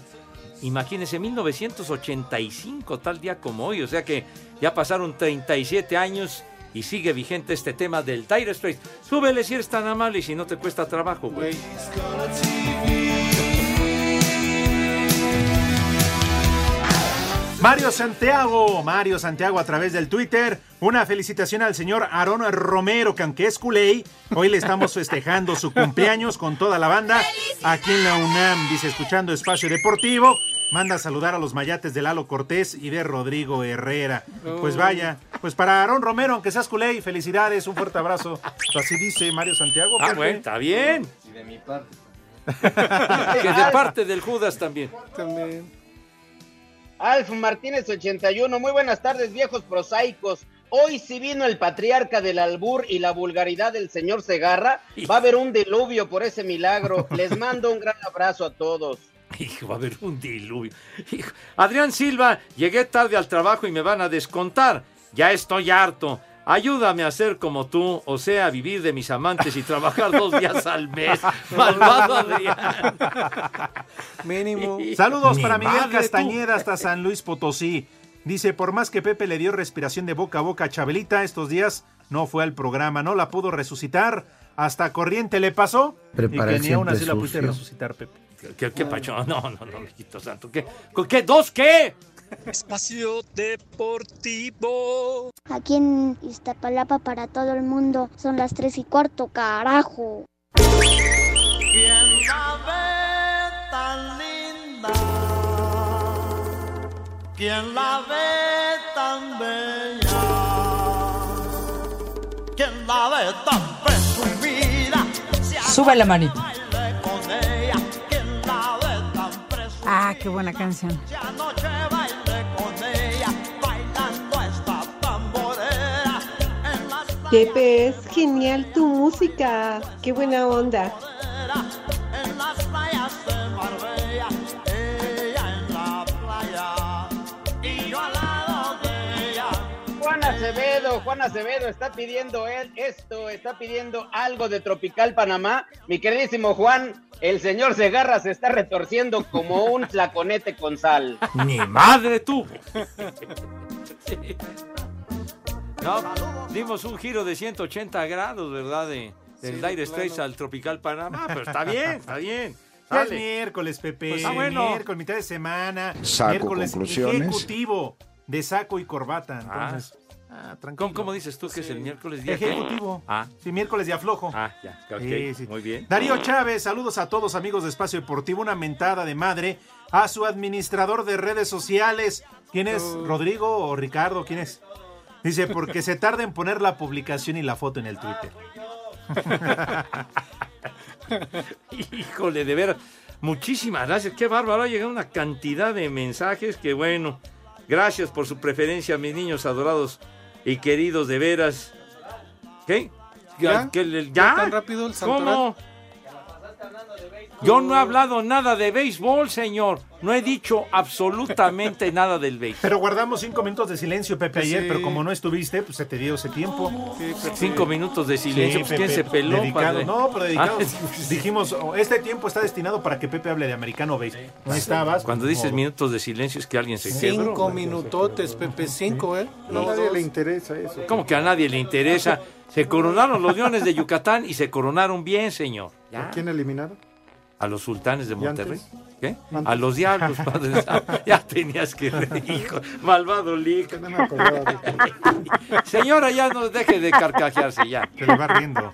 Imagínense, 1985, tal día como hoy, o sea que ya pasaron 37 años y sigue vigente este tema del Dire Straits. Súbele si eres tan amable y si no te cuesta trabajo, güey. Mario Santiago, Mario Santiago a través del Twitter. Una felicitación al señor Aaron Romero, que aunque es culé, hoy le estamos festejando su cumpleaños con toda la banda. Aquí en la UNAM, dice, escuchando Espacio Deportivo. Manda a saludar a los mayates de Lalo Cortés y de Rodrigo Herrera. Pues vaya, pues para Aaron Romero, aunque seas culé, felicidades, un fuerte abrazo. Pues así dice Mario Santiago. Ah, bueno, está bien. Y de mi parte. Que de parte del Judas también. También. Alf Martínez 81, muy buenas tardes viejos prosaicos. Hoy sí vino el patriarca del albur y la vulgaridad del señor Segarra. Va a haber un diluvio por ese milagro. Les mando un gran abrazo a todos. Hijo, va a haber un diluvio. Hijo. Adrián Silva, llegué tarde al trabajo y me van a descontar. Ya estoy harto. Ayúdame a ser como tú, o sea, vivir de mis amantes y trabajar dos días al mes. Malvado Adrián. Mínimo. Saludos Mi para Miguel tú. Castañeda hasta San Luis Potosí. Dice, por más que Pepe le dio respiración de boca a boca a Chabelita estos días, no fue al programa, no la pudo resucitar. Hasta corriente le pasó. Prepara y que ni aún así siempre la pudiste resucitar, Pepe. ¿Qué, qué pacho? No, no, no, mijito santo. ¿Qué? ¿Con qué? ¿Dos qué? Espacio Deportivo. Aquí en Iztapalapa para todo el mundo son las tres y cuarto, carajo. ¿Quién la ve tan linda? ¿Quién la ve tan bella? ¿Quién la ve tan presumida? Sube la manita. Ah, qué buena canción. Pepe, es genial tu música. Qué buena onda. Juan Acevedo, Juan Acevedo está pidiendo él esto, está pidiendo algo de Tropical Panamá. Mi queridísimo Juan, el señor Segarra se está retorciendo como un flaconete con sal. ¡Mi madre tuvo! No, dimos un giro de 180 grados, ¿verdad? De, del Sí, Dire Straits claro. al Tropical Panamá, pero está bien, está bien. Es miércoles, Pepe. Pues, ah, bueno. Miércoles, mitad de semana. Saco miércoles conclusiones. ejecutivo de saco y corbata. Entonces, ah, tranquilo. ¿Cómo, cómo dices tú que es el miércoles día? Ejecutivo. Ah, Sí, miércoles de aflojo. ah, ya, ok, Sí, sí. muy bien. Darío Chávez, saludos a todos amigos de Espacio Deportivo, una mentada de madre a su administrador de redes sociales. ¿Quién es? ¿Rodrigo o Ricardo? ¿Quién es? Dice, porque se tarda en poner la publicación y la foto en el Twitter. Híjole, de veras. Muchísimas gracias. Qué bárbaro. Ha llegado una cantidad de mensajes que, bueno, gracias por su preferencia, mis niños adorados y queridos de veras. ¿Qué? ¿Ya? ¿Qué le- ¿Ya ¿Ya? tan rápido el ¿Cómo? Yo no he hablado nada de béisbol, señor. No he dicho absolutamente nada del béisbol. Pero guardamos cinco minutos de silencio, Pepe, Sí. ayer, pero como no estuviste, pues se te dio ese tiempo. Cinco minutos de silencio. Sí, pues, ¿Quién Pepe, se peló, dedicado. padre? No, pero dedicado. Ah, Dijimos, oh, este tiempo está destinado para que Pepe hable de americano base. No estabas. Cuando pues, dices modo. minutos de silencio es que alguien se quebró. Cinco minutotes, Pepe, cinco, ¿eh? A nadie dos. le interesa eso. ¿Cómo que a nadie le interesa? Se coronaron los leones de Yucatán y se coronaron bien, señor. ¿A quién eliminaron? A los sultanes de ¿Y Monterrey. ¿Qué? Antes. A los diablos, padre. Ya tenías que reír, hijo. Malvado Lick. No me acordaba de Señora, ya no deje de carcajearse ya. Se le va riendo.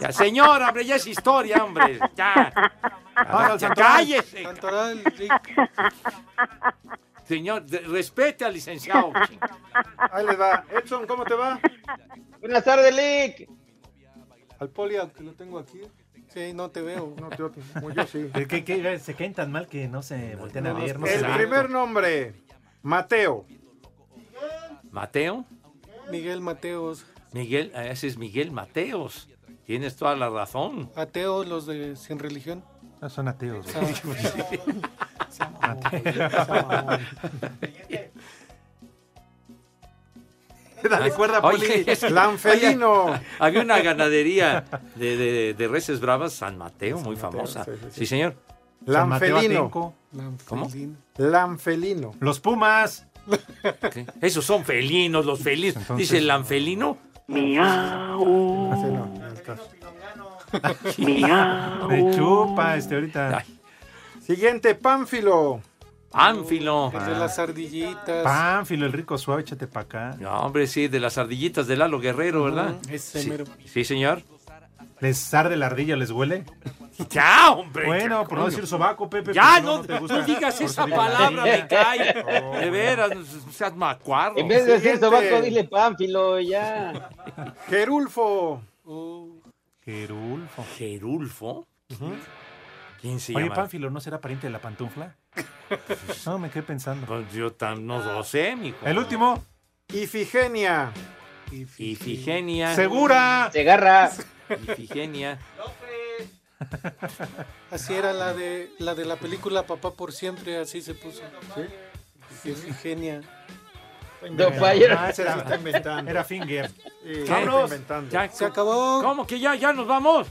Ya, señora, hombre, ya es historia, hombre. Ya. Santoral. cállese. Santoral. Señor, de- respete al licenciado. Ahí les va. Edson, ¿cómo te va? Buenas tardes, Lick. Al poli, aunque lo tengo aquí. Sí, no te veo. No, yo, como yo sí. ¿Qué- qué- qué? se caen tan mal que no se voltean a ver. No se El ven. primer nombre, Mateo. Mateo. Miguel Mateos. Miguel, ah, ese es Miguel Mateos. Tienes toda la razón. Ateos, los de sin religión. Ah, son ateos. Ah. Dale cuerda, Poli. Oye, había una ganadería de, de, de reses bravas, San Mateo, muy famosa. sí, sí, Sí, sí. señor. San Mateo Lanfelino. ¿Cómo? Lanfelino. Los Pumas. ¿Qué? Esos son felinos, los felinos. Entonces- Dice el lanfelino. Miau. Así no. Miau. Me chupa este ahorita. Ay, Siguiente, Pánfilo. Pánfilo. El de las ardillitas. Pánfilo, el rico suave, échate para acá. No, hombre, sí, de las ardillitas de Lalo Guerrero, ¿verdad? Ese Sí, mero. sí, señor. ¿Les arde la ardilla, les huele? Ya, hombre. Bueno, por no decir sobaco, Pepe. Ya, no, te no, gusta. digas Por esa palabra, me cae. De veras, no seas macuarro. En vez de decir sobaco, dile Pánfilo, ya. Gerulfo. Uh, Gerulfo. Gerulfo. ¿Quién se Oye, llama? Pánfilo, ¿no será pariente de la pantufla? No, me quedé pensando. Pues yo tam- no lo sé, mijo. El último. Ifigenia. Ifigenia. ¡Segura! Segarra. Ifigenia. así era la de la de la película Papá por siempre, así se puso. Sí. Genia. Don Fire. Ah, Se era, está inventando. era Finger. Sí, se Vámonos. está inventando. Ya, Se acabó. ¿Cómo que ya, ya nos vamos?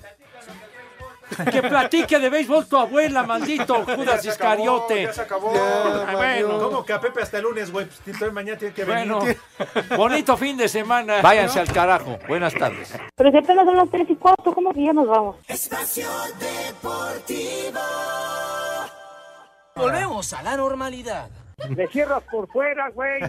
Que platique de béisbol tu abuela, maldito Judas Ya Iscariote. Ya se acabó. Ya, bueno. ¿Cómo que a Pepe hasta el lunes, güey? Pues mañana tiene que venir. Bueno, bonito fin de semana. Váyanse al carajo. Buenas tardes. Pero si apenas son las 3 y 4, ¿cómo que ya nos vamos? Espacio Deportivo. Volvemos a la normalidad. Me cierras por fuera, güey.